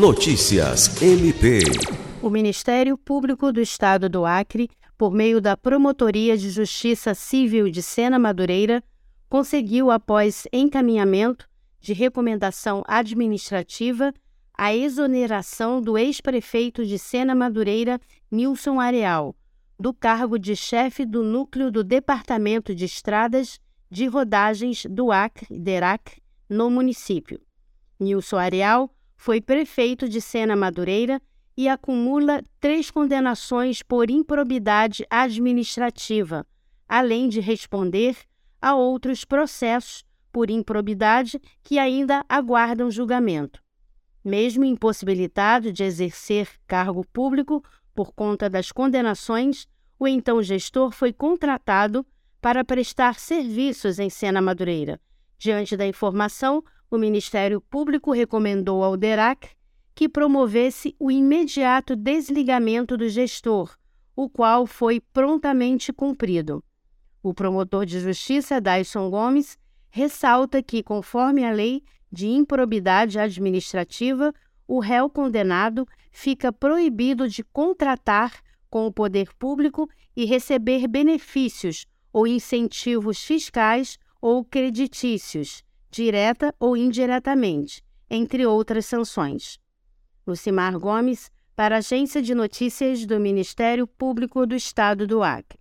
Notícias MP. O Ministério Público do Estado do Acre, por meio da Promotoria de Justiça Civil de Sena Madureira, conseguiu, após encaminhamento de recomendação administrativa, a exoneração do ex-prefeito de Sena Madureira, Nilson Areal, do cargo de chefe do núcleo do Departamento de Estradas de Rodagens do Acre, DERAC, no município. Nilson Areal foi prefeito de Sena Madureira e acumula três condenações por improbidade administrativa, além de responder a outros processos por improbidade que ainda aguardam julgamento. Mesmo impossibilitado de exercer cargo público por conta das condenações, o então gestor foi contratado para prestar serviços em Sena Madureira. Diante da informação, o Ministério Público recomendou ao DERAC que promovesse o imediato desligamento do gestor, o qual foi prontamente cumprido. O promotor de justiça, Dyson Gomes, ressalta que, conforme a lei de improbidade administrativa, o réu condenado fica proibido de contratar com o poder público e receber benefícios ou incentivos fiscais ou creditícios, direta ou indiretamente, entre outras sanções. Lucimar Gomes, para a Agência de Notícias do Ministério Público do Estado do Acre.